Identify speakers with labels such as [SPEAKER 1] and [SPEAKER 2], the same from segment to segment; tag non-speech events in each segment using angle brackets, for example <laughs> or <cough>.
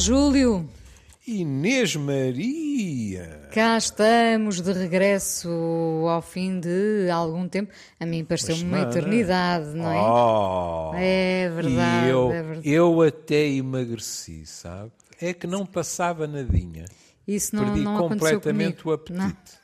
[SPEAKER 1] Júlio.
[SPEAKER 2] Inês Maria.
[SPEAKER 1] Cá estamos de regresso ao fim de algum tempo. A mim pareceu-me uma eternidade, não é?
[SPEAKER 2] Oh,
[SPEAKER 1] É verdade,
[SPEAKER 2] eu,
[SPEAKER 1] é verdade.
[SPEAKER 2] eu até emagreci, sabe? É que não passava nadinha.
[SPEAKER 1] Isso não,
[SPEAKER 2] Perdi
[SPEAKER 1] não
[SPEAKER 2] completamente
[SPEAKER 1] comigo.
[SPEAKER 2] o apetite.
[SPEAKER 1] Não. <laughs>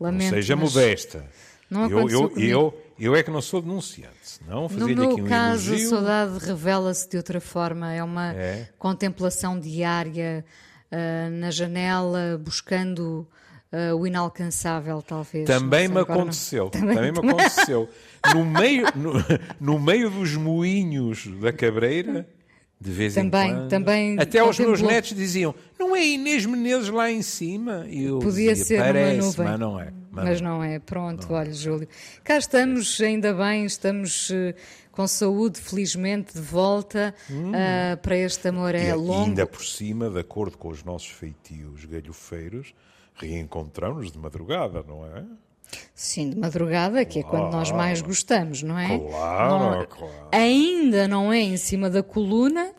[SPEAKER 2] Não
[SPEAKER 1] Lamento,
[SPEAKER 2] seja
[SPEAKER 1] mas
[SPEAKER 2] modesta.
[SPEAKER 1] Não
[SPEAKER 2] eu,
[SPEAKER 1] aconteceu
[SPEAKER 2] eu,
[SPEAKER 1] comigo.
[SPEAKER 2] eu, eu é que não sou denunciante.
[SPEAKER 1] No
[SPEAKER 2] fazia-lhe
[SPEAKER 1] meu
[SPEAKER 2] aqui um
[SPEAKER 1] caso, a saudade revela-se de outra forma. É uma
[SPEAKER 2] É?
[SPEAKER 1] contemplação diária ah, na janela, buscando ah, o inalcançável, talvez.
[SPEAKER 2] Também
[SPEAKER 1] Não
[SPEAKER 2] me
[SPEAKER 1] agora não-
[SPEAKER 2] aconteceu. Também, me aconteceu. No meio, no, no meio dos moinhos da cabreira, de vez
[SPEAKER 1] Também-
[SPEAKER 2] em quando.
[SPEAKER 1] também
[SPEAKER 2] Até os meus netos diziam: não é Inês Menezes lá em cima? E eu
[SPEAKER 1] Podia
[SPEAKER 2] dizia,
[SPEAKER 1] ser
[SPEAKER 2] Parece,
[SPEAKER 1] nuvem.
[SPEAKER 2] mas não é.
[SPEAKER 1] Mas não é. Pronto, olha, Júlio. Cá estamos, ainda bem, estamos eh, com saúde, felizmente, de volta ah, para este amor.
[SPEAKER 2] Hum. E,
[SPEAKER 1] É
[SPEAKER 2] e
[SPEAKER 1] longo.
[SPEAKER 2] ainda por cima, de acordo com os nossos feitios galhofeiros, reencontramos de madrugada, não é?
[SPEAKER 1] Sim, de madrugada, que é quando nós mais gostamos, não é?
[SPEAKER 2] Claro,
[SPEAKER 1] Não-
[SPEAKER 2] claro.
[SPEAKER 1] Ainda não é em cima da coluna,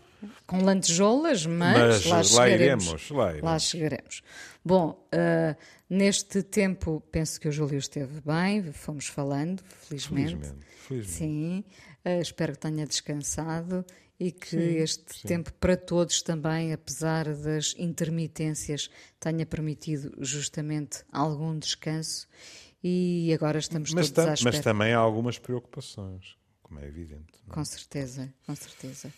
[SPEAKER 1] com lantejoulas, mas,
[SPEAKER 2] Mas
[SPEAKER 1] lá
[SPEAKER 2] lá iremos, lá iremos.
[SPEAKER 1] chegaremos. Bom, ah, neste tempo, penso que o Júlio esteve bem, fomos falando, felizmente.
[SPEAKER 2] Felizmente, felizmente.
[SPEAKER 1] Sim, ah, espero que tenha descansado e que este tempo para todos também, apesar das intermitências, tenha permitido justamente algum descanso. E agora estamos
[SPEAKER 2] Mas,
[SPEAKER 1] todos à espera.
[SPEAKER 2] mas também há algumas preocupações, como é evidente. não é?
[SPEAKER 1] Com certeza, com certeza.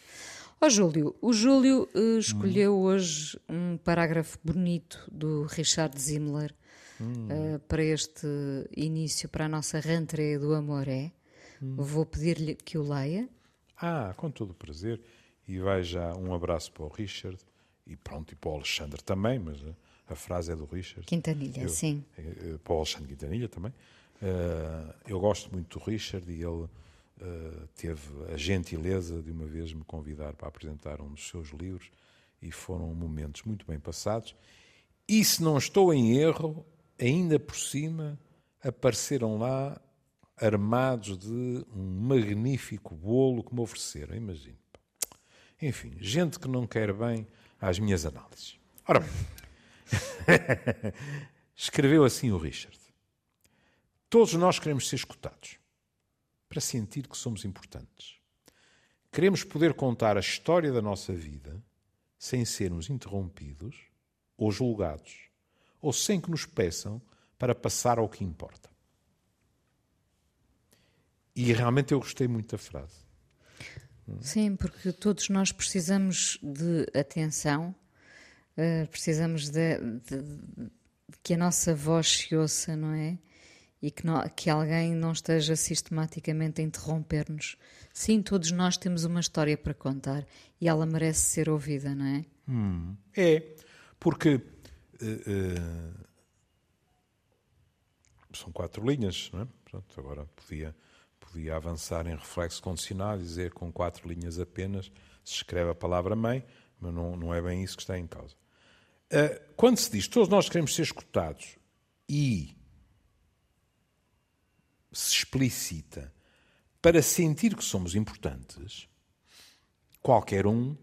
[SPEAKER 1] Ó Júlio, o Júlio eh, escolheu hoje um parágrafo bonito do Richard Zimmler eh, para este início, para a nossa rentrée do Amoré. Vou pedir-lhe que o leia.
[SPEAKER 2] Ah, com todo o prazer. E vai já um abraço para o Richard e pronto, e para o Alexandre também, mas a, a frase é do Richard.
[SPEAKER 1] Quintanilha,
[SPEAKER 2] Eu-
[SPEAKER 1] sim.
[SPEAKER 2] eh, eh, Para o Alexandre Quintanilha também. Eh, eu gosto muito do Richard e ele eh, teve a gentileza de uma vez me convidar para apresentar um dos seus livros e foram momentos muito bem passados. E se não estou em erro, ainda por cima apareceram lá armados de um magnífico bolo que me ofereceram, imagino. Enfim, gente que não quer bem às minhas análises. Ora bem, <laughs> escreveu assim o Richard. Todos nós queremos ser escutados para sentir que somos importantes. Queremos poder contar a história da nossa vida sem sermos interrompidos ou julgados, ou sem que nos peçam para passar ao que importa. E realmente eu gostei muito da frase.
[SPEAKER 1] Sim, porque todos nós precisamos de atenção, eh, precisamos de, de- de que a nossa voz se ouça, não é? E que, nó- que alguém não esteja sistematicamente a interromper-nos. Sim, todos nós temos uma história para contar e ela merece ser ouvida, não é?
[SPEAKER 2] É, porque eh, eh, são quatro linhas, não é? Agora podia, podia avançar em reflexo condicionado e dizer com quatro linhas apenas se escreve a palavra mãe, mas não, não é bem isso que está em causa. Eh, quando se diz todos nós queremos ser escutados e se explicita para sentir que somos importantes, qualquer um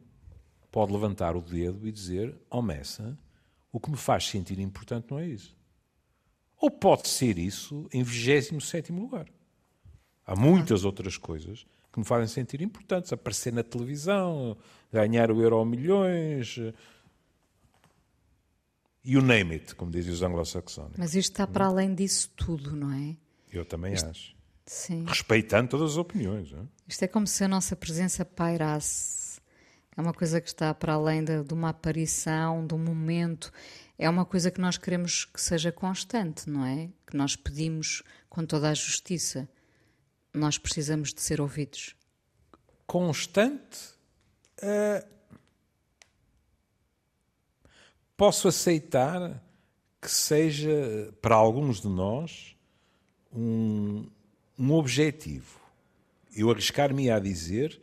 [SPEAKER 2] pode levantar o dedo e dizer: Oh, Messa, o que me faz sentir importante não é isso. Ou pode ser isso em 27 lugar. Há muitas outras coisas que me fazem sentir importantes. Aparecer na televisão, ganhar o euro milhões. You name it, como dizem os anglo-saxónicos.
[SPEAKER 1] Mas isto está para além disso tudo, não é?
[SPEAKER 2] Eu também acho.
[SPEAKER 1] Sim.
[SPEAKER 2] Respeitando todas as opiniões. Não é?
[SPEAKER 1] Isto é como se a nossa presença pairasse. É uma coisa que está para além de, de uma aparição, de um momento. É uma coisa que nós queremos que seja constante, não é? Que nós pedimos com toda a justiça. Nós precisamos de ser ouvidos.
[SPEAKER 2] constante, eh, posso aceitar que seja, para alguns de nós, um, um objetivo. Eu arriscar-me a dizer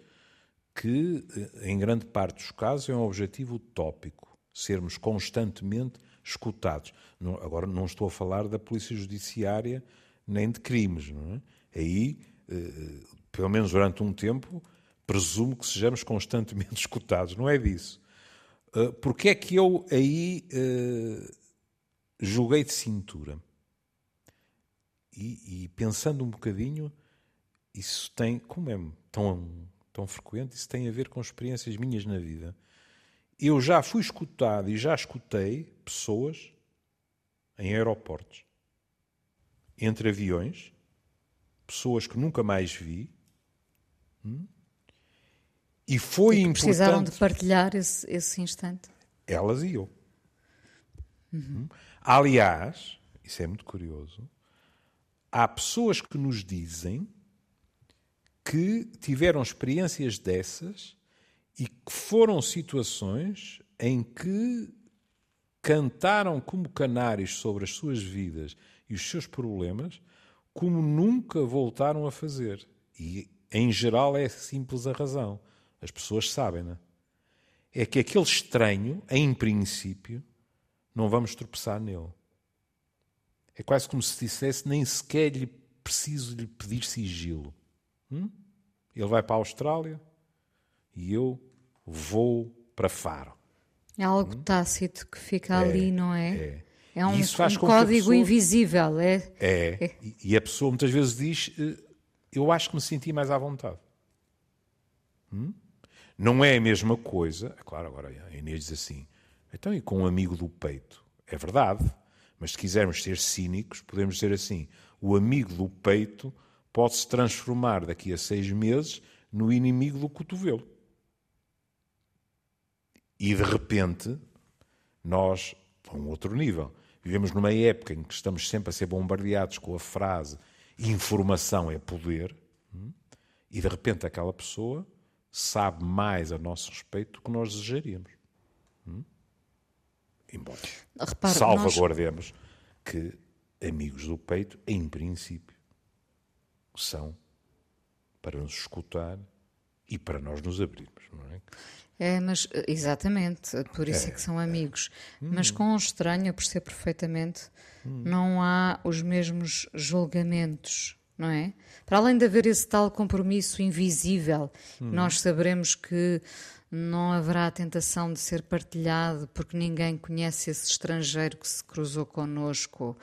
[SPEAKER 2] que, eh, em grande parte dos casos, é um objetivo utópico. Sermos constantemente escutados. Não- agora, não estou a falar da polícia judiciária nem de crimes. Não é? Aí, eh, pelo menos durante um tempo, presumo que sejamos constantemente <laughs> escutados. Não é disso. Uh, porque é que eu aí uh, joguei de cintura? E, e, pensando um bocadinho, isso tem, como é tão, tão frequente, isso tem a ver com experiências minhas na vida. Eu já fui escutado e já escutei pessoas em aeroportos, entre aviões, pessoas que nunca mais vi. Hum? E foi e importante.
[SPEAKER 1] Precisaram de partilhar esse, esse instante.
[SPEAKER 2] Elas e eu. Uhum. Aliás, isso é muito curioso, há pessoas que nos dizem que tiveram experiências dessas e que foram situações em que cantaram como canários sobre as suas vidas e os seus problemas, como nunca voltaram a fazer. E, em geral, é simples a razão. As pessoas sabem, não é? É que aquele estranho, em princípio, não vamos tropeçar nele. É quase como se dissesse, nem sequer lhe preciso lhe pedir sigilo. Hum? Ele vai para a Austrália e eu vou para Faro.
[SPEAKER 1] É algo hum? tácito que fica é, ali, não é? É, é um, um código pessoa, invisível. É,
[SPEAKER 2] é, é. E a pessoa muitas vezes diz: eh, Eu acho que me senti mais à vontade. Hum? Não é a mesma coisa. É claro, agora a Inês diz assim: Então, e com um amigo do peito? É verdade. Mas se quisermos ser cínicos, podemos dizer assim: o amigo do peito pode se transformar daqui a seis meses no inimigo do cotovelo. E de repente, nós, a um outro nível, vivemos numa época em que estamos sempre a ser bombardeados com a frase informação é poder, hum, e de repente aquela pessoa sabe mais a nosso respeito do que nós desejaríamos. Embora Repara, salvaguardemos nós... que amigos do peito, em princípio, são para nos escutar e para nós nos abrirmos, não é?
[SPEAKER 1] É, mas exatamente, por isso é, é que são amigos. Hum. Mas com um estranho, eu percebo perfeitamente, hum. não há os mesmos julgamentos, não é? Para além de haver esse tal compromisso invisível, hum. nós saberemos que não haverá tentação de ser partilhado porque ninguém conhece esse estrangeiro que se cruzou connosco.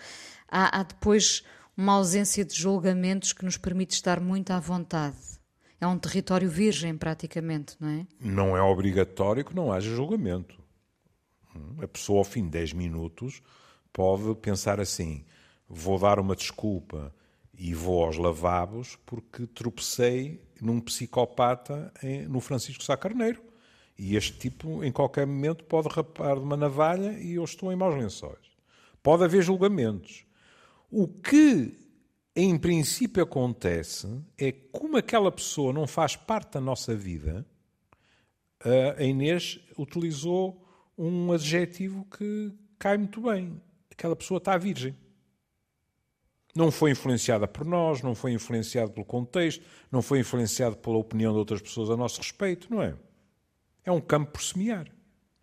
[SPEAKER 1] Há, há depois uma ausência de julgamentos que nos permite estar muito à vontade é um território virgem, praticamente, não é?
[SPEAKER 2] Não é obrigatório que não haja julgamento. A pessoa, ao fim de 10 minutos, pode pensar assim: vou dar uma desculpa e vou aos lavabos porque tropecei num psicopata no Francisco Sá Carneiro. E este tipo, em qualquer momento, pode rapar de uma navalha e eu estou em maus lençóis. Pode haver julgamentos. O que em princípio acontece é como aquela pessoa não faz parte da nossa vida, a Inês utilizou um adjetivo que cai muito bem. Aquela pessoa está virgem. Não foi influenciada por nós, não foi influenciada pelo contexto, não foi influenciada pela opinião de outras pessoas a nosso respeito, não é? É um campo por semear.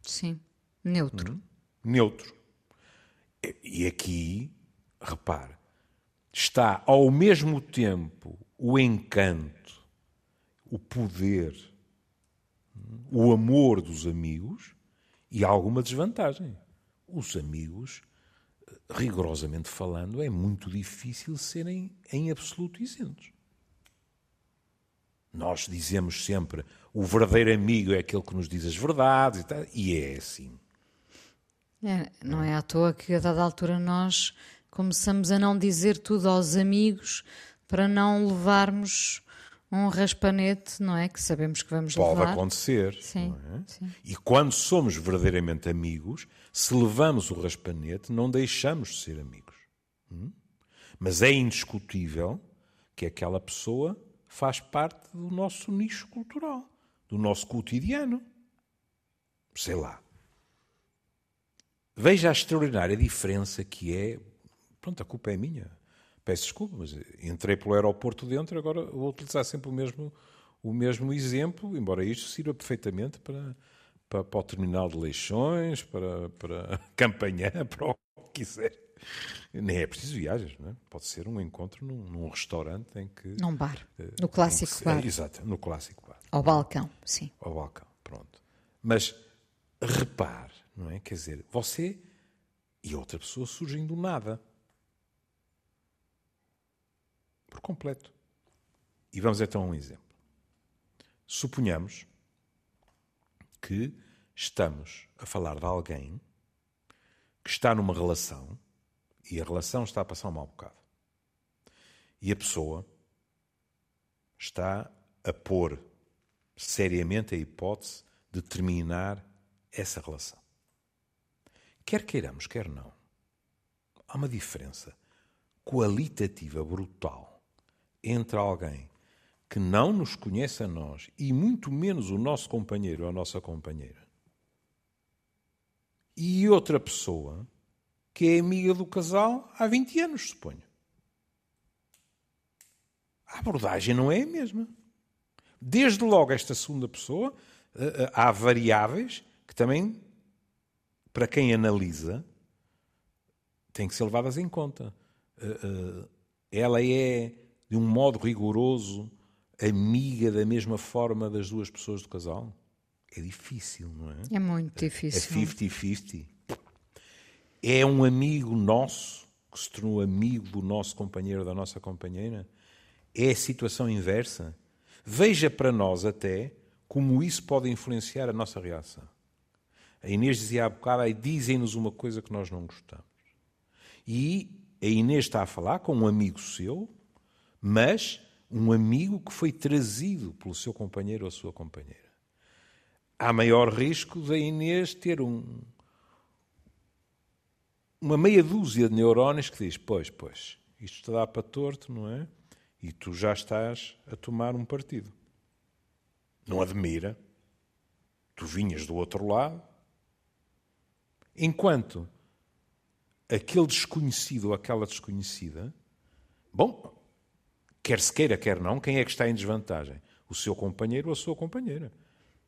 [SPEAKER 1] Sim. Neutro.
[SPEAKER 2] Hum? Neutro. E aqui, repare, está ao mesmo tempo o encanto, o poder, o amor dos amigos e alguma desvantagem. Os amigos, rigorosamente falando, é muito difícil serem em absoluto isentos. Nós dizemos sempre o verdadeiro amigo é aquele que nos diz as verdades e, tal, e é assim.
[SPEAKER 1] É, não é à toa que a dada altura nós começamos a não dizer tudo aos amigos para não levarmos um raspanete, não é? Que sabemos que vamos
[SPEAKER 2] Pode
[SPEAKER 1] levar.
[SPEAKER 2] Pode acontecer. Sim, é? sim, E quando somos verdadeiramente amigos, se levamos o raspanete, não deixamos de ser amigos. Hum? Mas é indiscutível que aquela pessoa faz parte do nosso nicho cultural, do nosso cotidiano. Sei lá. Veja a extraordinária diferença que é Pronto, a culpa é minha. Peço desculpa, mas entrei pelo aeroporto dentro, agora vou utilizar sempre o mesmo, o mesmo exemplo, embora isto sirva perfeitamente para, para, para o terminal de Leixões, para, para <laughs> Campanhã, para o que quiser. Nem é preciso viagens, não é? Pode ser um encontro num, num restaurante em que.
[SPEAKER 1] Num bar. Eh, no clássico
[SPEAKER 2] se,
[SPEAKER 1] bar.
[SPEAKER 2] É, exato, no clássico bar.
[SPEAKER 1] Ao balcão, sim.
[SPEAKER 2] Ao balcão, pronto. Mas repare, não é? Quer dizer, você e outra pessoa surgem do nada. Por completo. E vamos então a um exemplo. Suponhamos que estamos a falar de alguém que está numa relação e a relação está a passar um mau bocado. E a pessoa está a pôr seriamente a hipótese de terminar essa relação. Quer queiramos, quer não, há uma diferença qualitativa brutal entre alguém que não nos conhece a nós e muito menos o nosso companheiro ou a nossa companheira e outra pessoa que é amiga do casal há 20 anos, suponho. A abordagem não é a mesma. Desde logo, esta segunda pessoa, eh, eh, há variáveis que também, para quem analisa, têm que ser levadas em conta. Eh, ela é, de um modo rigoroso, amiga da mesma forma das duas pessoas do casal? É difícil, não é?
[SPEAKER 1] É muito difícil.
[SPEAKER 2] É 50-50. É um amigo nosso que se tornou amigo do nosso companheiro, da nossa companheira? É a situação inversa? Veja para nós até como isso pode influenciar a nossa reação. A Inês dizia há bocado, aí dizem-nos uma coisa que nós não gostamos. E a Inês está a falar com um amigo seu, mas um amigo que foi trazido pelo seu companheiro ou a sua companheira há maior risco da Inês ter um, uma meia dúzia de neurónios que diz: Pois, pois, isto dá para torto, não é? E tu já estás a tomar um partido. Não admira. Tu vinhas do outro lado. Enquanto aquele desconhecido ou aquela desconhecida, bom, quer se queira, quer não, quem é que está em desvantagem? O seu companheiro ou a sua companheira.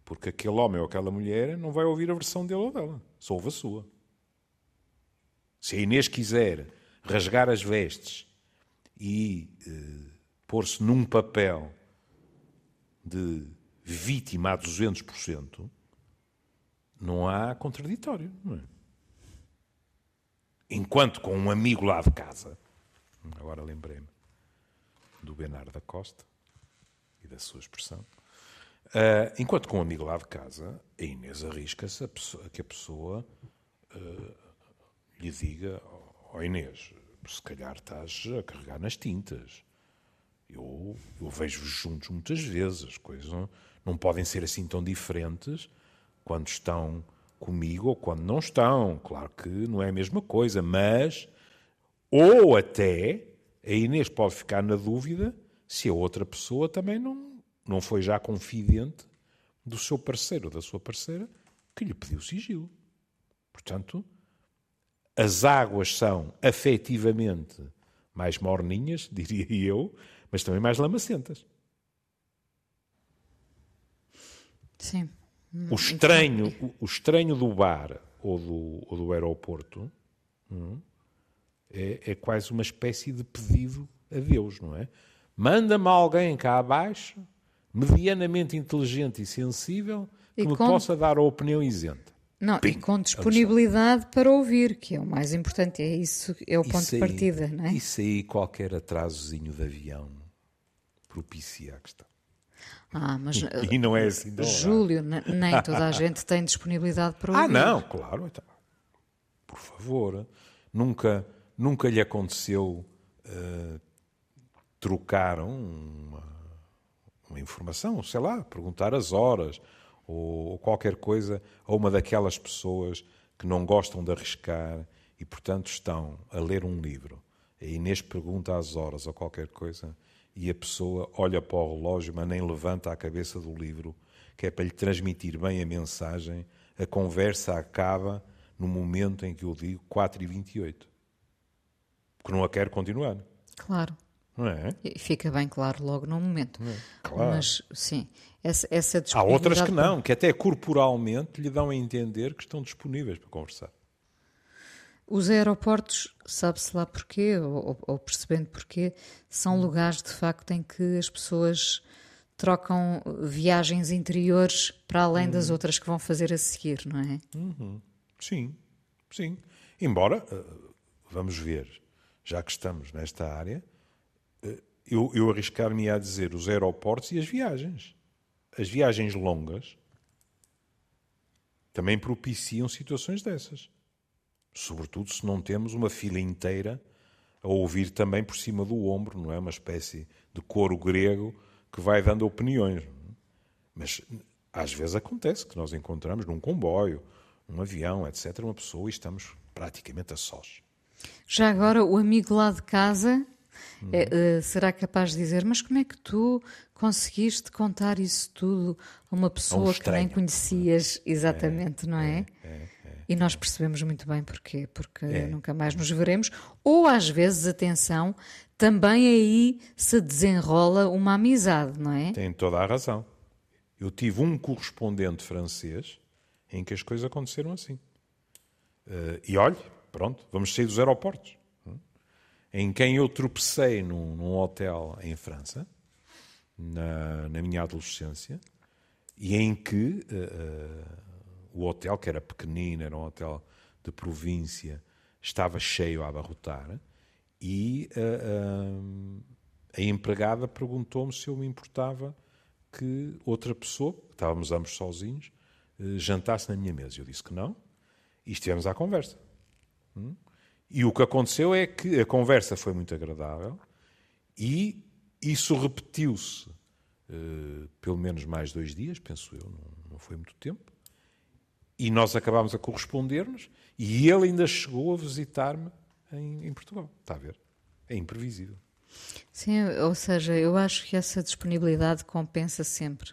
[SPEAKER 2] Porque aquele homem ou aquela mulher não vai ouvir a versão dele ou dela, só ouve a sua. Se a Inês quiser rasgar as vestes e eh, pôr-se num papel de vítima a 200%, não há contraditório. Não é? Enquanto com um amigo lá de casa, agora lembrei-me do Bernardo da Costa e da sua expressão, Uh, enquanto com um amigo lá de casa, a Inês arrisca-se a, pessoa, que a pessoa uh, lhe diga: Ó oh Inês, se calhar estás a carregar nas tintas. Eu, eu vejo-vos juntos muitas vezes, as coisas não, não podem ser assim tão diferentes quando estão comigo ou quando não estão. Claro que não é a mesma coisa, mas. Ou até a Inês pode ficar na dúvida se a outra pessoa também não, não foi já confidente do seu parceiro ou da sua parceira que lhe pediu sigilo. Portanto, as águas são afetivamente mais morninhas, <laughs> diria eu, mas também mais lamacentas.
[SPEAKER 1] Sim.
[SPEAKER 2] O estranho, o, o estranho do bar ou do, ou do aeroporto hum, é, é quase uma espécie de pedido a Deus, não é? Manda-me alguém cá abaixo medianamente inteligente e sensível que e me com... possa dar a opinião isenta.
[SPEAKER 1] Não, Pim, e com disponibilidade para ouvir, que é o mais importante, é isso, é o ponto isso de partida, não é?
[SPEAKER 2] Isso aí, qualquer atrasozinho de avião propicia a questão.
[SPEAKER 1] Ah, mas
[SPEAKER 2] e não é assim, não
[SPEAKER 1] Júlio, nem toda a gente tem disponibilidade para
[SPEAKER 2] ah,
[SPEAKER 1] ouvir.
[SPEAKER 2] Ah, não, claro. Então, por favor, nunca, nunca lhe aconteceu uh, trocar uma uma informação, sei lá, perguntar as horas ou, ou qualquer coisa a uma daquelas pessoas que não gostam de arriscar e, portanto, estão a ler um livro. A Inês pergunta as horas ou qualquer coisa e a pessoa olha para o relógio, mas nem levanta a cabeça do livro, que é para lhe transmitir bem a mensagem. A conversa acaba no momento em que eu digo 4 e 28 porque não a quero continuar.
[SPEAKER 1] Claro.
[SPEAKER 2] Não é?
[SPEAKER 1] E fica bem claro logo no momento.
[SPEAKER 2] É? Claro.
[SPEAKER 1] Mas, sim, essa, essa
[SPEAKER 2] Há outras que não, que até corporalmente lhe dão a entender que estão disponíveis para conversar.
[SPEAKER 1] Os aeroportos, sabe-se lá porquê, ou, ou, percebendo porquê, são lugares de facto em que as pessoas trocam viagens interiores para além das outras que vão fazer a seguir, não é?
[SPEAKER 2] Uhum. Sim, sim. Embora, eh, vamos ver, já que estamos nesta área, eh, eu, eu arriscar-me a dizer os aeroportos e as viagens. As viagens longas também propiciam situações dessas. Sobretudo se não temos uma fila inteira a ouvir também por cima do ombro, não é? Uma espécie de coro grego que vai dando opiniões. Mas às vezes acontece que nós encontramos num comboio, num avião, etc., uma pessoa e estamos praticamente a sós.
[SPEAKER 1] Já agora, o amigo lá de casa uhum. é, uh, será capaz de dizer: Mas como é que tu conseguiste contar isso tudo a uma pessoa a um que nem conhecias exatamente, é, não é? é, é, é e nós percebemos muito bem porquê, porque é. nunca mais nos veremos. Ou às vezes, atenção, também aí se desenrola uma amizade, não é?
[SPEAKER 2] Tem toda a razão. Eu tive um correspondente francês em que as coisas aconteceram assim. Uh, e olhe, pronto, vamos sair dos aeroportos. Hum? Em quem eu tropecei num, num hotel em França, na, na, minha adolescência, e em que uh, o hotel, que era pequenino, era um hotel de província, estava cheio a abarrotar, e uh, a empregada perguntou-me se eu me importava que outra pessoa, estávamos ambos sozinhos, jantasse na minha mesa. Eu disse que não, e estivemos à conversa. Hum? E o que aconteceu é que a conversa foi muito agradável e isso repetiu-se pelo menos mais dois dias, penso eu, não, não foi muito tempo. E nós acabámos a corresponder-nos e ele ainda chegou a visitar-me em, em Portugal. Está a ver? É imprevisível.
[SPEAKER 1] Sim, ou seja, eu acho que essa disponibilidade compensa sempre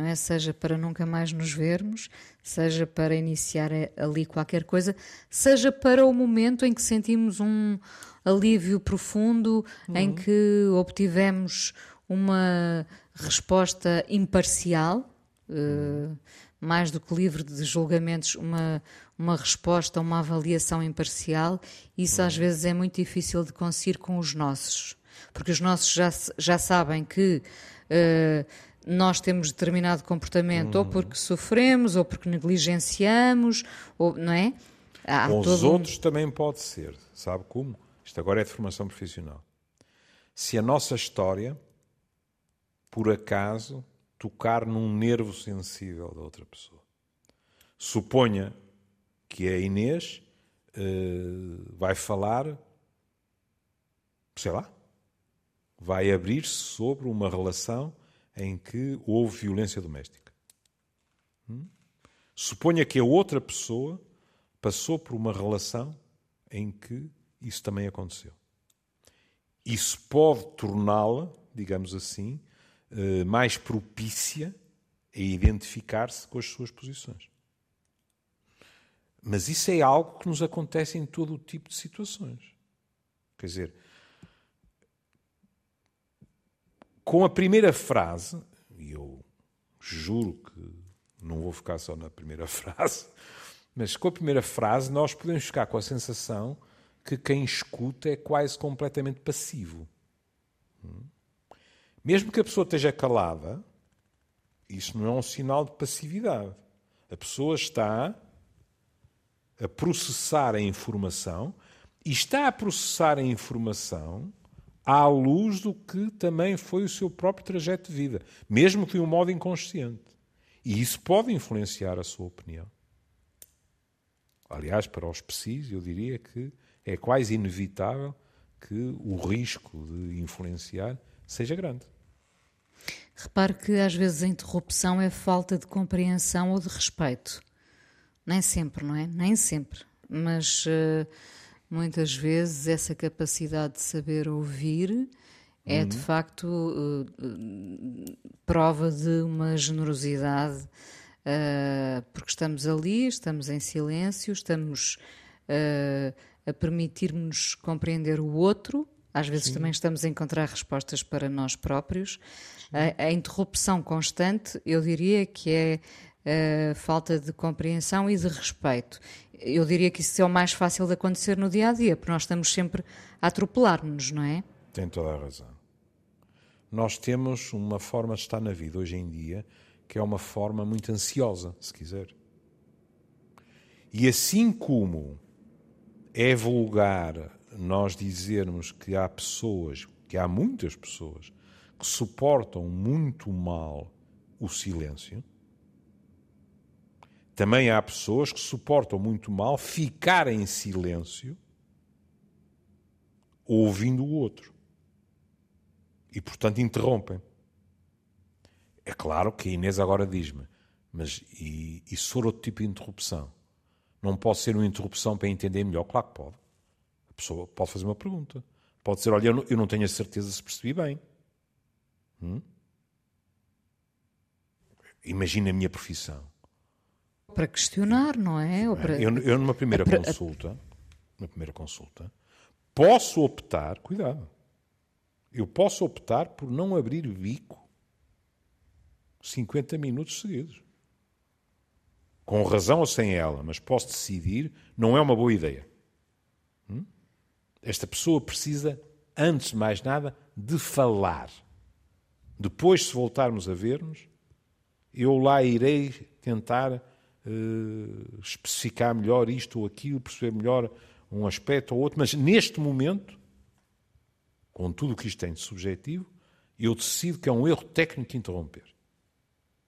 [SPEAKER 1] não é? Seja para nunca mais nos vermos, seja para iniciar ali qualquer coisa, seja para o momento em que sentimos um alívio profundo, uhum. em que obtivemos uma resposta imparcial, uh, mais do que livre de julgamentos, uma, uma resposta, uma avaliação imparcial. Isso uhum. às vezes é muito difícil de conseguir com os nossos, porque os nossos já, já sabem que. Uh, nós temos determinado comportamento ou porque sofremos ou porque negligenciamos, ou, não é?
[SPEAKER 2] Há Com os outros um... também pode ser, sabe como? Isto agora é de formação profissional. Se a nossa história, por acaso, tocar num nervo sensível da outra pessoa. Suponha que a Inês uh, vai falar, sei lá, vai abrir-se sobre uma relação em que houve violência doméstica. Hum? Suponha que a outra pessoa passou por uma relação em que isso também aconteceu. Isso pode torná-la, digamos assim, mais propícia a identificar-se com as suas posições. Mas isso é algo que nos acontece em todo o tipo de situações. Quer dizer, com a primeira frase, e eu juro que não vou ficar só na primeira <laughs> frase, mas com a primeira frase nós podemos ficar com a sensação que quem escuta é quase completamente passivo. Mesmo que a pessoa esteja calada, isso não é um sinal de passividade. A pessoa está a processar a informação e está a processar a informação à luz do que também foi o seu próprio trajeto de vida, mesmo que de um modo inconsciente. E isso pode influenciar a sua opinião. Aliás, para os PSIs, eu diria que é quase inevitável que o risco de influenciar seja grande.
[SPEAKER 1] Repare que às vezes a interrupção é falta de compreensão ou de respeito. Nem sempre, não é? Nem sempre. Mas. Uh muitas vezes essa capacidade de saber ouvir é uhum. de facto uh, prova de uma generosidade, porque estamos ali, estamos em silêncio, estamos a permitir-nos compreender o outro. Às vezes Sim. também estamos a encontrar respostas para nós próprios. A, a, interrupção constante, eu diria que é falta de compreensão e de respeito eu diria que isso é o mais fácil de acontecer no dia a dia, porque nós estamos sempre a atropelar-nos, não é?
[SPEAKER 2] Tem toda a razão. nós temos uma forma de estar na vida hoje em dia que é uma forma muito ansiosa, se quiser. E assim como é vulgar nós dizermos que há pessoas, que há muitas pessoas, que suportam muito mal o silêncio, também há pessoas que suportam muito mal ficar em silêncio ouvindo o outro. E, portanto, interrompem. É claro que a Inês agora diz-me, mas e, e se for outro tipo de interrupção? Não pode ser uma interrupção para entender melhor? Claro que pode. Pessoa pode fazer uma pergunta. Pode dizer, olha, eu não tenho a certeza se percebi bem. Hum? Imagina a minha profissão.
[SPEAKER 1] Para questionar, não é? Para...
[SPEAKER 2] eu, eu, numa primeira a, consulta, numa primeira consulta, posso optar, cuidado, eu posso optar por não abrir bico 50 minutos seguidos. Com razão ou sem ela, mas posso decidir, não é uma boa ideia. Esta pessoa precisa, antes de mais nada, de falar. Depois, se voltarmos a ver-nos, eu lá irei tentar uh, especificar melhor isto ou aquilo, perceber melhor um aspecto ou outro, mas neste momento, com tudo o que isto tem de subjetivo, eu decido que é um erro técnico interromper.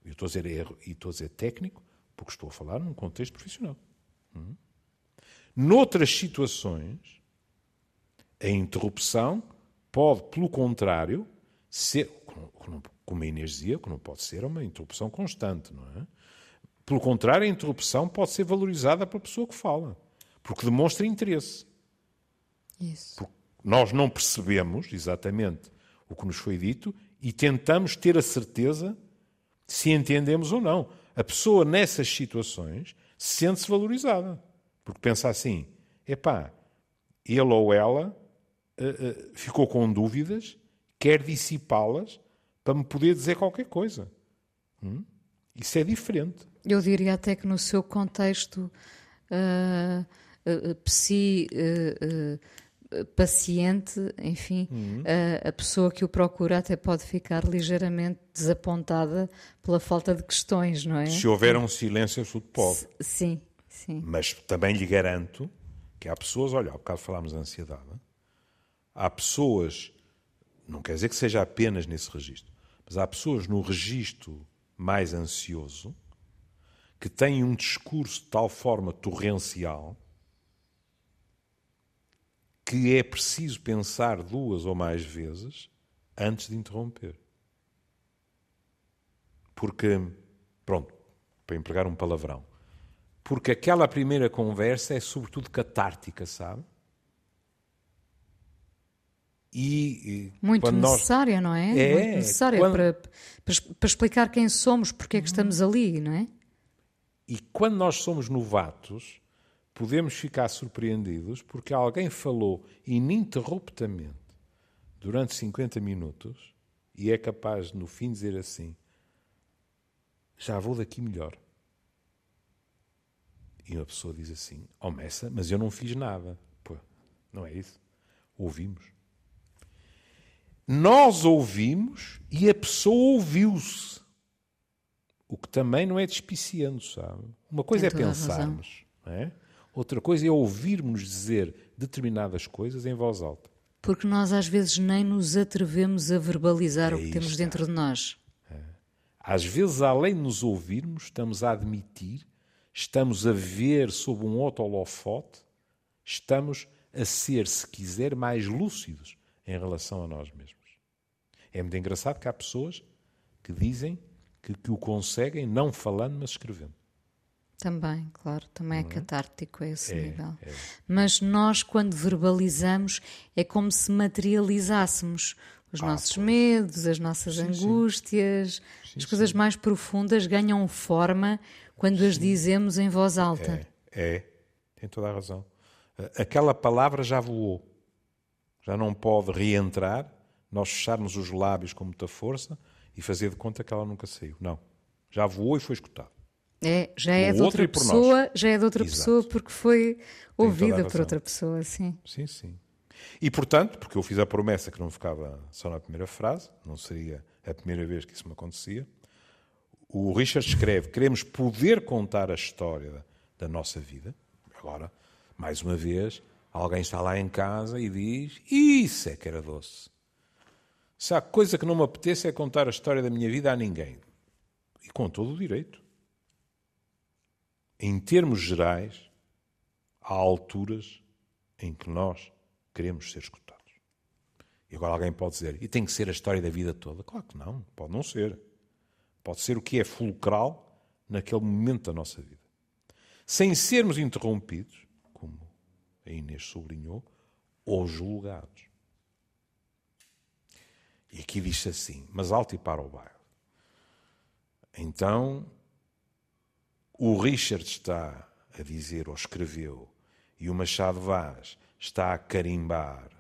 [SPEAKER 2] Eu estou a dizer erro e estou a dizer técnico porque estou a falar num contexto profissional. Hum? Noutras situações, a interrupção pode, pelo contrário, ser, como a Inês dizia, que não pode ser uma interrupção constante, não é? Pelo contrário, a interrupção pode ser valorizada pela pessoa que fala, porque demonstra interesse.
[SPEAKER 1] Isso.
[SPEAKER 2] Porque nós não percebemos exatamente o que nos foi dito e tentamos ter a certeza se entendemos ou não. A pessoa nessas situações sente-se valorizada, porque pensa assim: epá, ele ou ela uh, uh, ficou com dúvidas, quer dissipá-las para me poder dizer qualquer coisa. Hum? Isso é diferente.
[SPEAKER 1] Eu diria até que no seu contexto uh, uh, psi, paciente, enfim, uhum. a, a, pessoa que o procura até pode ficar ligeiramente desapontada pela falta de questões, não é?
[SPEAKER 2] Se houver um silêncio absoluto, pode.
[SPEAKER 1] Sim, sim.
[SPEAKER 2] Mas também lhe garanto que há pessoas, olha, há bocado falámos da ansiedade, há pessoas, não quer dizer que seja apenas nesse registro, mas há pessoas no registro mais ansioso que têm um discurso de tal forma torrencial que é preciso pensar duas ou mais vezes antes de interromper. Porque, pronto, para empregar um palavrão, porque aquela primeira conversa é sobretudo catártica, sabe?
[SPEAKER 1] E, muito necessária, nós... não é? é? Muito necessária quando... para, para, explicar quem somos, porque é que estamos ali, não é?
[SPEAKER 2] E quando nós somos novatos, podemos ficar surpreendidos porque alguém falou ininterruptamente durante 50 minutos e é capaz, no fim, dizer assim: Já vou daqui melhor. E uma pessoa diz assim: Oh, Messa, mas eu não fiz nada. Pô, não é isso? Ouvimos. Nós ouvimos e a pessoa ouviu-se. O que também não é despiciando, sabe? Uma coisa Tem é pensarmos, é? outra coisa é ouvirmos dizer determinadas coisas em voz alta.
[SPEAKER 1] Porque nós às vezes nem nos atrevemos a verbalizar é o que temos dentro de nós. É.
[SPEAKER 2] Às vezes, além de nos ouvirmos, estamos a admitir, estamos a ver sob um outro holofote, estamos a ser, se quiser, mais lúcidos em relação a nós mesmos. É muito engraçado que há pessoas que dizem que, que o conseguem não falando, mas escrevendo.
[SPEAKER 1] Também, claro, também é, é catártico a esse é, nível. É. Mas nós, quando verbalizamos, é como se materializássemos os ah, nossos pois. medos, as nossas sim, angústias, sim. as coisas mais profundas ganham forma quando as dizemos em voz alta.
[SPEAKER 2] É, é, tem toda a razão. Aquela palavra já voou, já não pode reentrar, nós fecharmos os lábios com muita força e fazer de conta que ela nunca saiu. Não. Já voou e foi escutado.
[SPEAKER 1] É, já é de outra pessoa, já é de outra Exato. pessoa porque foi ouvida por outra pessoa, sim.
[SPEAKER 2] Sim, sim. E, portanto, porque eu fiz a promessa que não ficava só na primeira frase, não seria a primeira vez que isso me acontecia, o Richard escreve: queremos poder contar a história da nossa vida. Agora, mais uma vez, alguém está lá em casa e diz: Isso é que era doce. Se há coisa que não me apetece é contar a história da minha vida a ninguém. E com todo o direito. Em termos gerais, há alturas em que nós queremos ser escutados. E agora alguém pode dizer: E tem que ser a história da vida toda? Claro que não, pode não ser. Pode ser o que é fulcral naquele momento da nossa vida. Sem sermos interrompidos, como a Inês sublinhou, ou julgados. E aqui diz assim: mas alto e para o bairro. Então, o Richard está a dizer, ou escreveu, e o Machado Vaz está a carimbar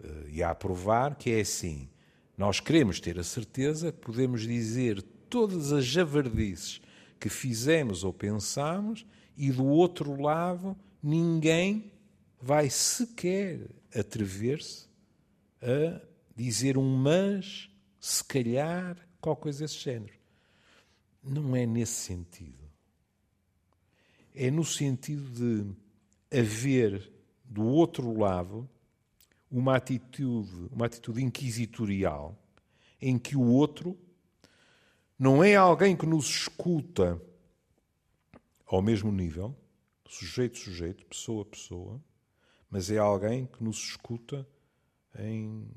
[SPEAKER 2] uh, e a aprovar que é assim: nós queremos ter a certeza, podemos dizer todas as javardices que fizemos ou pensamos, e do outro lado, ninguém vai sequer atrever-se a dizer um mas, se calhar, qualquer coisa desse género. Não é nesse sentido. É no sentido de haver do outro lado uma atitude, uma atitude inquisitorial em que o outro não é alguém que nos escuta ao mesmo nível, sujeito sujeito, pessoa pessoa, mas é alguém que nos escuta em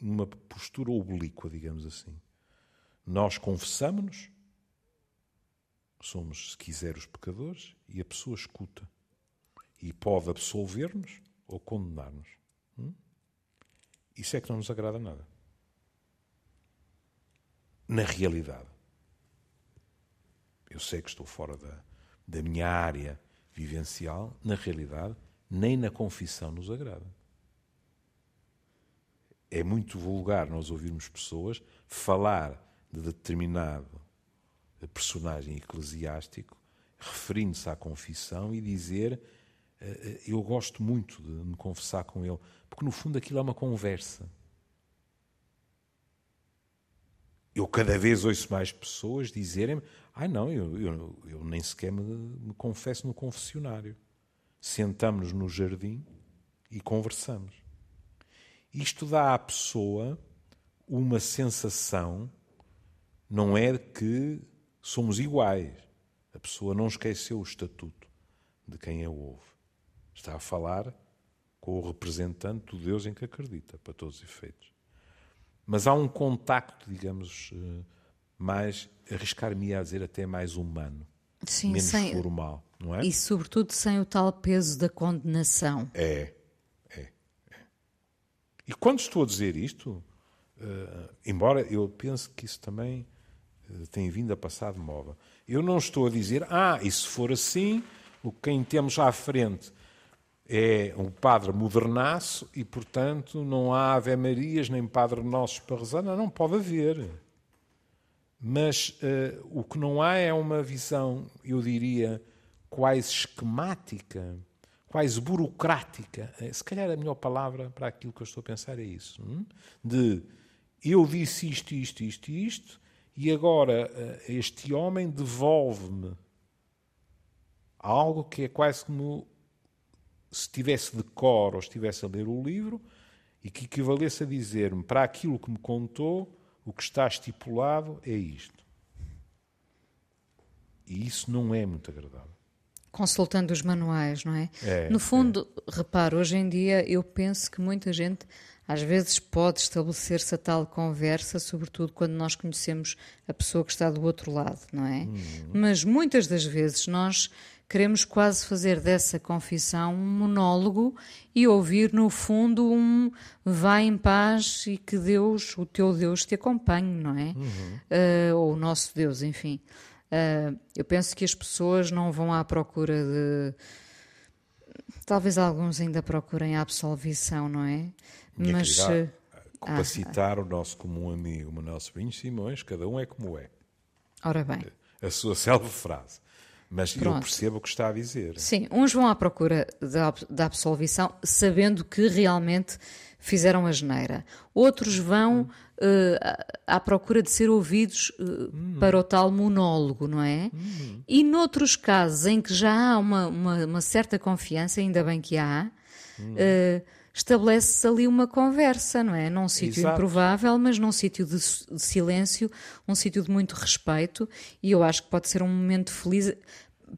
[SPEAKER 2] uma postura oblíqua, digamos assim. Nós confessamos-nos, somos, se quiser, os pecadores, e a pessoa escuta. E pode absolver-nos ou condenar-nos. Hum? Isso é que não nos agrada nada. Na realidade eu sei que estou fora da, da minha área vivencial, na realidade, nem na confissão nos agrada. É muito vulgar nós ouvirmos pessoas falar de determinado personagem eclesiástico, referindo-se à confissão e dizer eh, eh, eu gosto muito de me confessar com ele, porque no fundo aquilo é uma conversa. Eu cada vez ouço mais pessoas dizerem Ai não, eu, eu, eu nem sequer me, me confesso no confessionário. Sentamos-nos no jardim e conversamos. Isto dá à pessoa uma sensação, não é de que somos iguais. A pessoa não esqueceu o estatuto de quem a ouve. Está a falar com o representante do Deus em que acredita, para todos os efeitos. Mas há um contacto, digamos, eh, mais, arriscar-me a dizer, até mais humano. Sim, menos sem, formal, não é?
[SPEAKER 1] E sobretudo sem o tal peso da condenação.
[SPEAKER 2] É. E quando estou a dizer isto, uh, embora eu pense que isso também uh, tem vindo a passar de moda, eu não estou a dizer, ah, e se for assim, o que quem temos à frente é um padre modernaço e, portanto, não há Ave Marias nem Padre Nossos para rezar. Não, não pode haver. Mas uh, o que não há é uma visão, eu diria, quase esquemática, quase burocrática. Eh, se calhar a melhor palavra para aquilo que eu estou a pensar é isso. Hum? De eu disse isto, isto, isto, isto, e agora uh, este homem devolve-me algo que é quase como se estivesse de cor ou estivesse a ler o livro e que equivalesse a dizer-me para aquilo que me contou o que está estipulado é isto. E isso não é muito agradável.
[SPEAKER 1] Consultando os manuais, não é?
[SPEAKER 2] é
[SPEAKER 1] no fundo, é. reparo, hoje em dia eu penso que muita gente às vezes pode estabelecer-se a tal conversa, sobretudo quando nós conhecemos a pessoa que está do outro lado, não é? Uhum. Mas muitas das vezes nós queremos quase fazer dessa confissão um monólogo e ouvir, no fundo, um vai em paz e que Deus, o teu Deus, te acompanhe, não é? Uhum. Uh, ou o nosso Deus, enfim. Uh, eu penso que as pessoas não vão à procura de. Talvez alguns ainda procurem a absolvição, não é?
[SPEAKER 2] Minha Mas. Querida, ah, citar ah, o nosso comum amigo Manuel Sobrinho Simões, cada um é como é.
[SPEAKER 1] Ora bem.
[SPEAKER 2] A sua célebre frase. Mas Pronto. eu percebo o que está a dizer.
[SPEAKER 1] Sim, uns vão à procura da, da absolvição sabendo que realmente fizeram a geneira. Outros vão uh, à, procura de ser ouvidos uh, hum. para o tal monólogo, não é? Hum. E noutros casos em que já há uma, uma, uma certa confiança, ainda bem que há, hum. uh, estabelece-se ali uma conversa, não é? Num sítio improvável, mas num sítio de, de, silêncio, um sítio de muito respeito, e eu acho que pode ser um momento feliz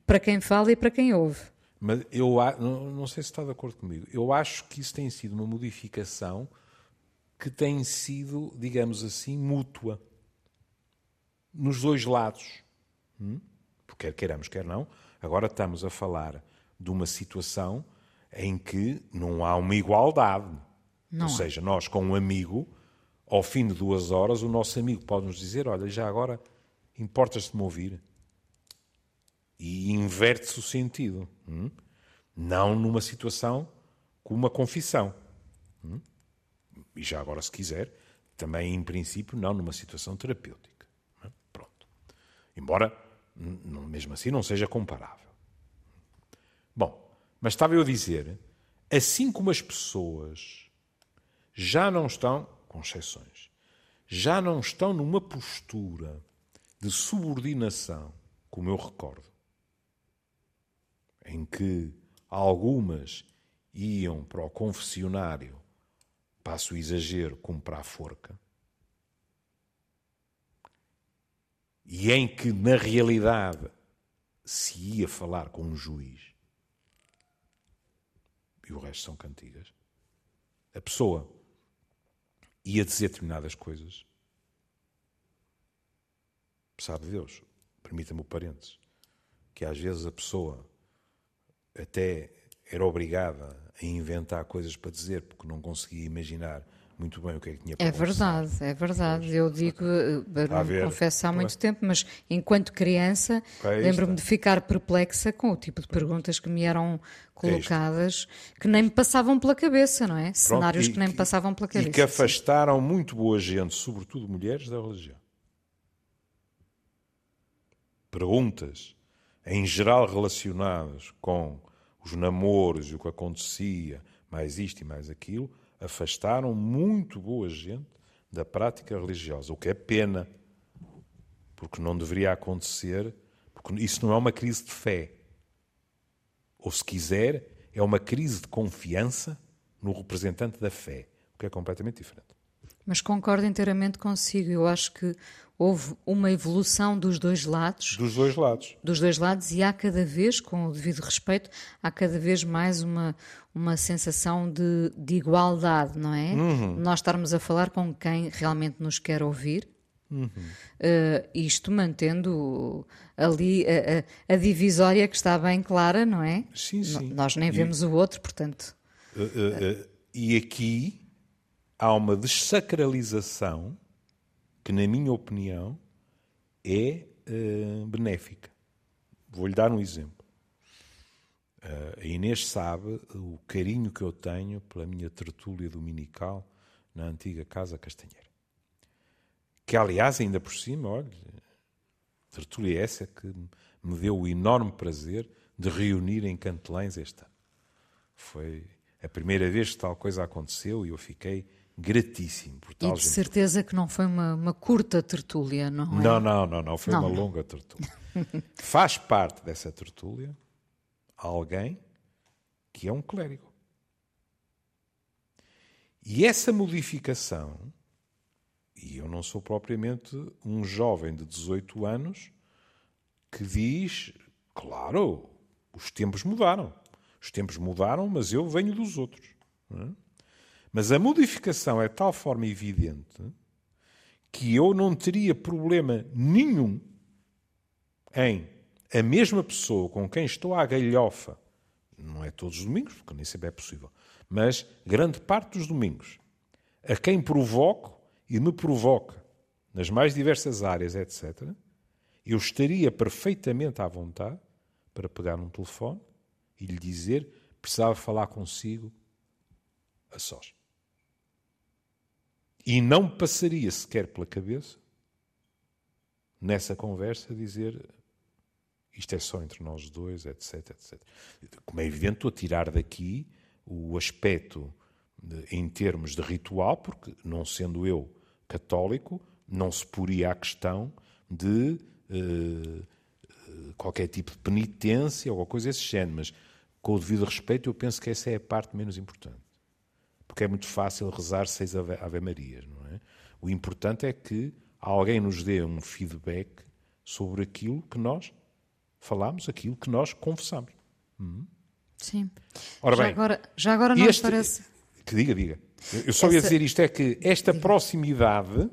[SPEAKER 1] para quem fala e para quem ouve.
[SPEAKER 2] Mas eu não, sei se está de acordo comigo. Eu acho que isso tem sido uma modificação que tem sido, digamos assim, mútua nos dois lados. Hum? Quer queiramos, quer não. Agora estamos a falar de uma situação em que não há uma igualdade. Não Ou seja, nós com um amigo, ao fim de duas horas, o nosso amigo pode nos dizer: Olha, já agora importas-te me ouvir? Inverte-se o sentido. Hum? Não numa situação como uma confissão. Hum? E já agora, se quiser, também em princípio, não numa situação terapêutica. Hum? Pronto. Embora, mesmo assim, não seja comparável. Bom, mas estava eu a dizer, assim como as pessoas já não estão, com exceções, já não estão numa postura de subordinação, como eu recordo, em que algumas iam para o confessionário, passo o exagero, como para a forca, e em que, na realidade, se ia falar com um juiz, e o resto são cantigas, a pessoa ia dizer determinadas coisas. Sabe Deus, permita-me o parênteses, que às vezes a pessoa até era obrigada a inventar coisas para dizer porque não conseguia imaginar muito bem o que é que tinha para
[SPEAKER 1] É verdade, é verdade. Eu digo, não confesso há muito tempo, mas enquanto criança lembro-me de ficar perplexa com o tipo de perguntas que me eram colocadas que nem me passavam pela cabeça, não é? Pronto, Cenários e, que nem me passavam pela cabeça.
[SPEAKER 2] E que afastaram sim. muito boa gente, sobretudo mulheres, da religião. Perguntas, em geral relacionadas com os namoros e o que acontecia, mais isto e mais aquilo, afastaram muito boa gente da prática religiosa, o que é pena, porque não deveria acontecer, porque isso não é uma crise de fé. Ou, se quiser, é uma crise de confiança no representante da fé, o que é completamente diferente.
[SPEAKER 1] Mas concordo inteiramente consigo. Eu acho que houve uma evolução dos dois lados.
[SPEAKER 2] Dos dois lados.
[SPEAKER 1] Dos dois lados, e há cada vez, com o devido respeito, há cada vez mais uma, uma sensação de, de igualdade, não é? Uhum. Nós estarmos a falar com quem realmente nos quer ouvir. Uhum. Uh, isto mantendo ali a, a, a, divisória que está bem clara, não é?
[SPEAKER 2] Sim, sim.
[SPEAKER 1] nós nem vemos o outro, portanto.
[SPEAKER 2] Uh, uh, e aqui há uma desacralização que, na minha opinião, é uh, benéfica. Vou-lhe dar um exemplo. Uh, a Inês sabe o carinho que eu tenho pela minha tertúlia dominical na antiga Casa Castanheira. Que, aliás, ainda por cima, olha, tertúlia essa que me deu o enorme prazer de reunir em Cantelães este ano. Foi a primeira vez que tal coisa aconteceu e eu fiquei gratíssimo por tal
[SPEAKER 1] E de gente. certeza que não foi uma, uma, curta tertúlia, não
[SPEAKER 2] é? Não, não, não, não foi não, uma longa tertúlia. <laughs> Faz parte dessa tertúlia alguém que é um clérigo. E essa modificação, e eu não sou propriamente um jovem de 18 anos que diz, claro, os tempos mudaram. Os tempos mudaram, mas eu venho dos outros. Não é? Mas a modificação é de tal forma evidente que eu não teria problema nenhum em a mesma pessoa com quem estou à galhofa, não é todos os domingos, porque nem sempre é possível, mas grande parte dos domingos, a quem provoco e me provoca nas mais diversas áreas, etc., eu estaria perfeitamente à vontade para pegar um telefone e lhe dizer precisava falar consigo a sós. E não passaria sequer pela cabeça, nessa conversa, dizer isto é só entre nós dois, etc, etc. Como é evidente, estou a tirar daqui o aspecto de, em termos de ritual, porque não sendo eu católico, não se poria a questão de uh, qualquer tipo de penitência ou coisa desse género, mas com o devido respeito, eu penso que essa é a parte menos importante. Porque é muito fácil rezar seis Ave, Marias, não é? O importante é que alguém nos dê um feedback sobre aquilo que nós falamos, aquilo que nós confessamos. Hum?
[SPEAKER 1] Sim.
[SPEAKER 2] Ora
[SPEAKER 1] já
[SPEAKER 2] bem,
[SPEAKER 1] agora, já agora não
[SPEAKER 2] este,
[SPEAKER 1] parece.
[SPEAKER 2] Que diga, diga. Eu só Essa... ia dizer isto: é que esta diga. proximidade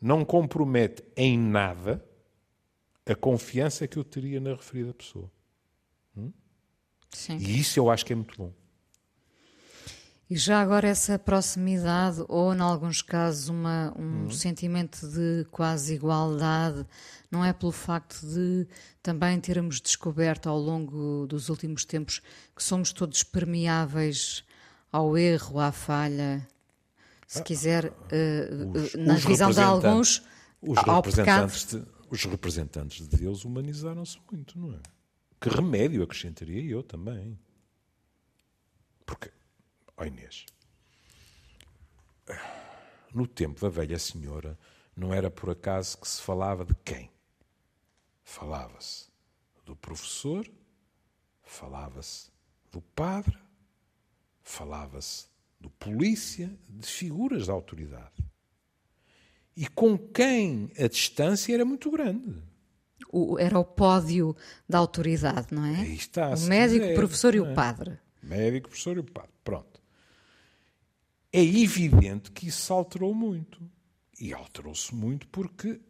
[SPEAKER 2] não compromete em nada a confiança que eu teria na referida pessoa. Hum?
[SPEAKER 1] Sim.
[SPEAKER 2] E isso eu acho que é muito bom.
[SPEAKER 1] E já agora essa proximidade, ou em alguns casos uma, um hum. sentimento de quase igualdade, não é pelo facto de também termos descoberto ao longo dos últimos tempos que somos todos permeáveis ao erro, à falha, se ah, quiser, uh, os, na visão de alguns,
[SPEAKER 2] os
[SPEAKER 1] ao pecado.
[SPEAKER 2] De, os representantes de Deus humanizaram-se muito, não é? Que remédio acrescentaria eu também? Porque Ó oh Inês, no tempo da velha senhora, não era por acaso que se falava de quem? Falava-se do professor, falava-se do padre, falava-se do polícia, de figuras da autoridade. E com quem a distância era muito grande.
[SPEAKER 1] O, era o pódio da autoridade, não é?
[SPEAKER 2] Aí está.
[SPEAKER 1] O médico, quiser, o professor e o é? padre.
[SPEAKER 2] Médico, professor e o padre. Pronto é evidente que isso alterou muito. E alterou-se muito porque,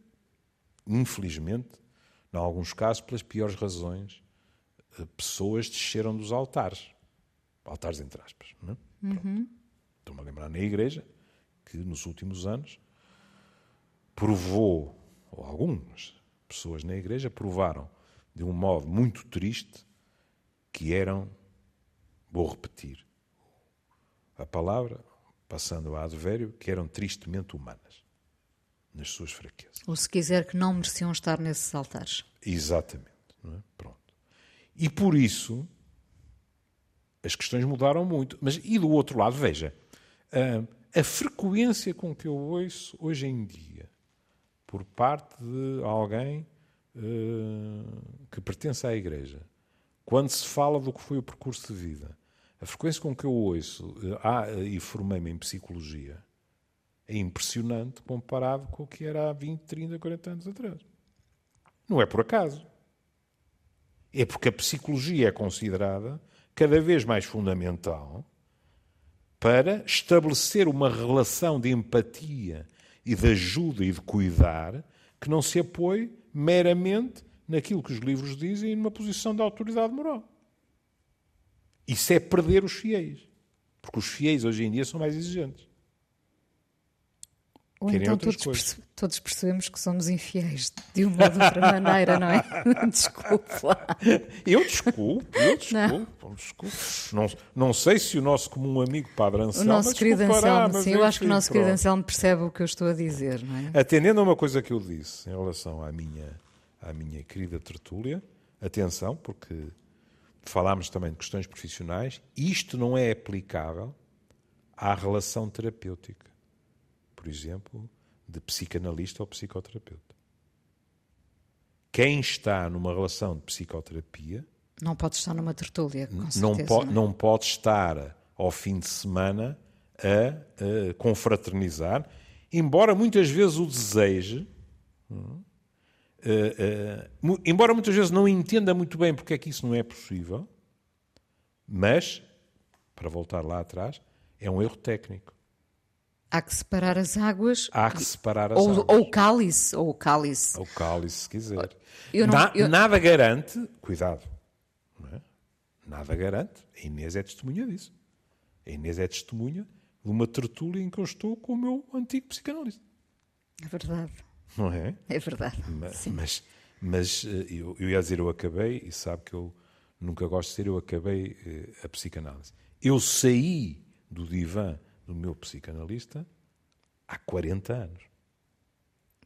[SPEAKER 2] infelizmente, em alguns casos, pelas piores razões, eh, pessoas desceram dos altares. Altares entre aspas. É? uhum. Estou-me a lembrar na igreja que nos últimos anos provou, ou algumas pessoas na igreja provaram de um modo muito triste que eram, vou repetir a palavra, passando a advério, que eram tristemente humanas nas suas fraquezas.
[SPEAKER 1] Ou se quiser que não mereciam estar nesses altares.
[SPEAKER 2] Exatamente. É? Pronto. E por isso as questões mudaram muito. Mas e do outro lado, veja, a, a frequência com que eu ouço hoje em dia por parte de alguém uh, que pertence à Igreja, quando se fala do que foi o percurso de vida, a frequência com que eu ouço, ah, e formei-me em psicologia, é impressionante comparado com o que era há 20, 30, 40 anos atrás. Não é por acaso. É porque a psicologia é considerada cada vez mais fundamental para estabelecer uma relação de empatia e de ajuda e de cuidar que não se apoie meramente naquilo que os livros dizem e numa posição de autoridade moral. Isso é perder os fiéis. Porque os fiéis hoje em dia são mais exigentes.
[SPEAKER 1] Ou Querem então todos, perce todos, percebemos que somos infiéis de uma ou de outra maneira, não é? <laughs> Desculpe lá.
[SPEAKER 2] Eu desculpo, eu desculpo. Não. desculpo. Não, não sei se o nosso comum amigo Padre Anselmo...
[SPEAKER 1] O nosso querido Anselmo, sim, eu acho que o nosso querido Anselmo percebe o que eu estou a dizer, não é?
[SPEAKER 2] Atendendo a uma coisa que eu disse em relação à minha, à minha querida tertúlia, atenção, porque falámos também de questões profissionais, isto não é aplicável à relação terapêutica. Por exemplo, de psicanalista ou psicoterapeuta. Quem está numa relação de psicoterapia.
[SPEAKER 1] Não pode estar numa tertúlia, com certeza,
[SPEAKER 2] não, po
[SPEAKER 1] não, é?
[SPEAKER 2] não pode estar ao fim de semana a, a confraternizar, embora muitas vezes o deseje. Hum, Uh, uh, embora muitas vezes não entenda muito bem porque é que isso não é possível, mas, para voltar lá atrás, é um erro técnico.
[SPEAKER 1] Há que separar as águas.
[SPEAKER 2] Há que separar as
[SPEAKER 1] ou,
[SPEAKER 2] águas.
[SPEAKER 1] Ou o cálice. Ou o cálice.
[SPEAKER 2] Ou o cálice, se quiser. Não, Na, eu... Nada garante, cuidado, é? nada garante, a Inês é testemunha disso. A Inês é testemunha de uma tertúlia em que eu estou com o meu antigo psicanalista.
[SPEAKER 1] É verdade
[SPEAKER 2] não é?
[SPEAKER 1] É verdade.
[SPEAKER 2] Mas, mas, mas, eh, eu, eu ia dizer, eu acabei, e sabe que eu nunca gosto de ser, eu acabei uh, a psicanálise. Eu saí do divã do meu psicanalista há 40 anos.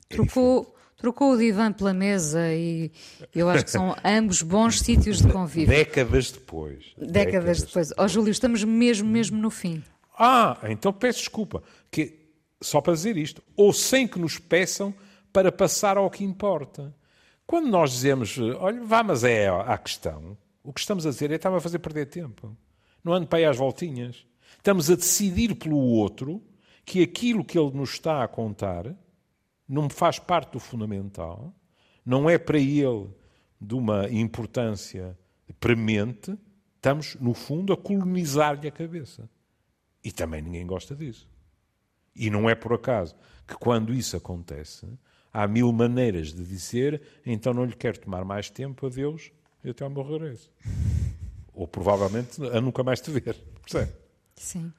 [SPEAKER 1] É trocou, trocou o divã pela mesa e eu acho que são ambos bons <laughs> sítios de convívio.
[SPEAKER 2] Décadas depois.
[SPEAKER 1] Décadas, Décadas depois. Ó oh, Júlio, estamos mesmo, mesmo no fim.
[SPEAKER 2] Ah, então peço desculpa. Que, só para dizer isto, ou sem que nos peçam para passar ao que importa. Quando nós dizemos, olha, vá, mas é a questão, o que estamos a dizer é estava a fazer perder tempo. Não ando para aí às voltinhas. Estamos a decidir pelo outro que aquilo que ele nos está a contar não faz parte do fundamental, não é para ele de uma importância premente, estamos, no fundo, a colonizar-lhe a cabeça. E também ninguém gosta disso. E não é por acaso que, quando isso acontece, há mil maneiras de dizer então não lhe quero tomar mais tempo a Deus e até ao meu regresso. Ou provavelmente a nunca mais te ver. Percebe?
[SPEAKER 1] Sim.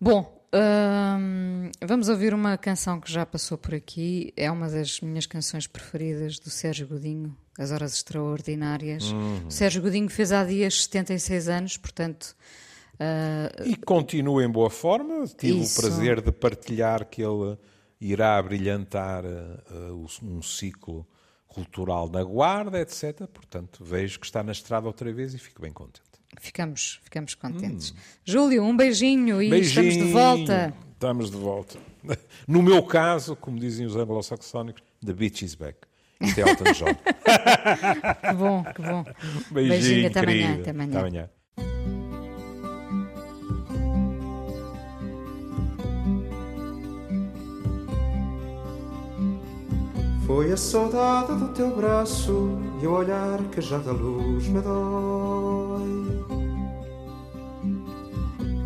[SPEAKER 1] Bom, hum, vamos ouvir uma canção que já passou por aqui. É uma das minhas canções preferidas do Sérgio Godinho, As Horas Extraordinárias. Uhum. O Sérgio Godinho fez há dias 76 anos, portanto.
[SPEAKER 2] Uh, e continua em boa forma. Tive isso. o prazer de partilhar que ele irá brilhantar uh, um ciclo cultural na Guarda, etc. Portanto, vejo que está na estrada outra vez e fico bem contente.
[SPEAKER 1] Ficamos, ficamos contentes. Hum. Júlio, um beijinho e
[SPEAKER 2] beijinho.
[SPEAKER 1] estamos de volta.
[SPEAKER 2] Estamos de volta. <laughs> No meu caso, como dizem os anglo-saxónicos, the beach is back. Isto é Elton John. <laughs>
[SPEAKER 1] que bom, que bom.
[SPEAKER 2] Beijinho, beijinho
[SPEAKER 1] até amanhã. Até amanhã. Até amanhã.
[SPEAKER 3] Foi a saudade do teu braço e o olhar que já da luz me dói.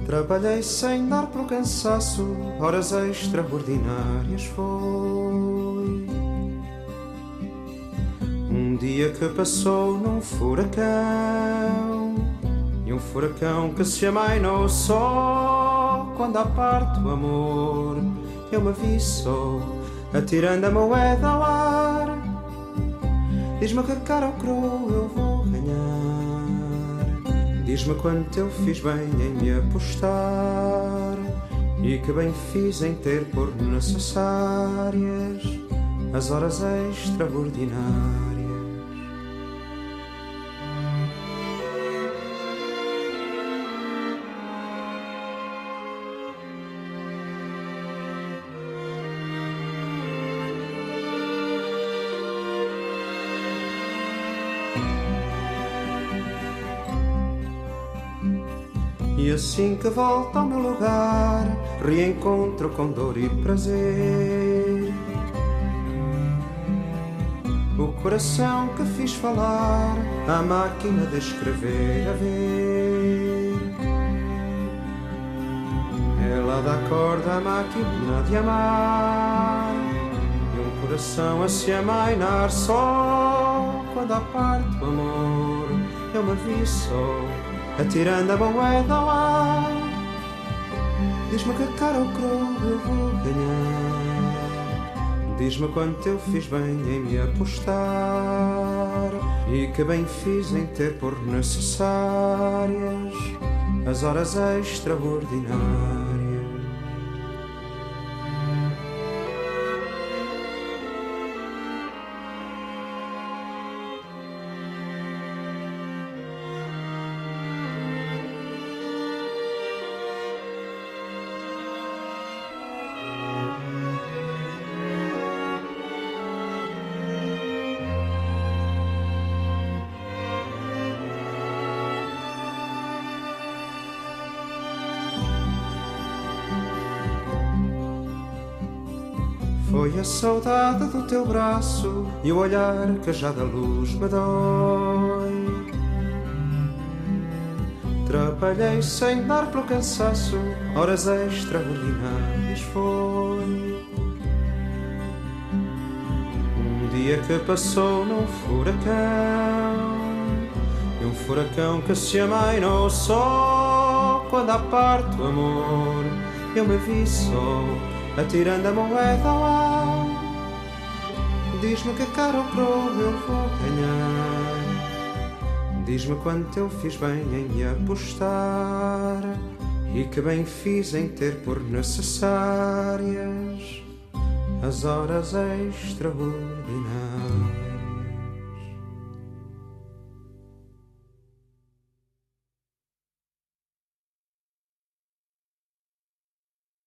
[SPEAKER 3] Trabalhei sem dar pro cansaço, horas extraordinárias foi. Um dia que passou num furacão, e um furacão que se amainou só quando à parte o amor eu me vi só atirando a moeda ao ar. Diz-me que cara ou cru eu vou ganhar. Diz-me quanto eu fiz bem em me apostar. E que bem fiz em ter por necessárias as horas extraordinárias. Assim que volto ao meu lugar, reencontro com dor e prazer. O coração que fiz falar, a máquina de escrever a ver. Ela dá corda à máquina de amar, e um coração a se amainar só quando a parte amor eu me vi só atirando a moeda ao ar. Diz-me que cara ou crow eu vou ganhar. Diz-me quanto eu fiz bem em me apostar. E que bem fiz em ter por necessárias as horas extraordinárias. Foi a saudade do teu braço e o olhar que já da luz me dói. Trabalhei sem dar pelo cansaço, horas extraordinárias foi. Um dia que passou num furacão, e um furacão que se amainou só quando à parte o amor eu me vi só atirando a moeda ao ar. Diz-me que cara ou prova eu vou ganhar. Diz-me quanto eu fiz bem em apostar e que bem fiz em ter por necessárias as horas extraordinárias.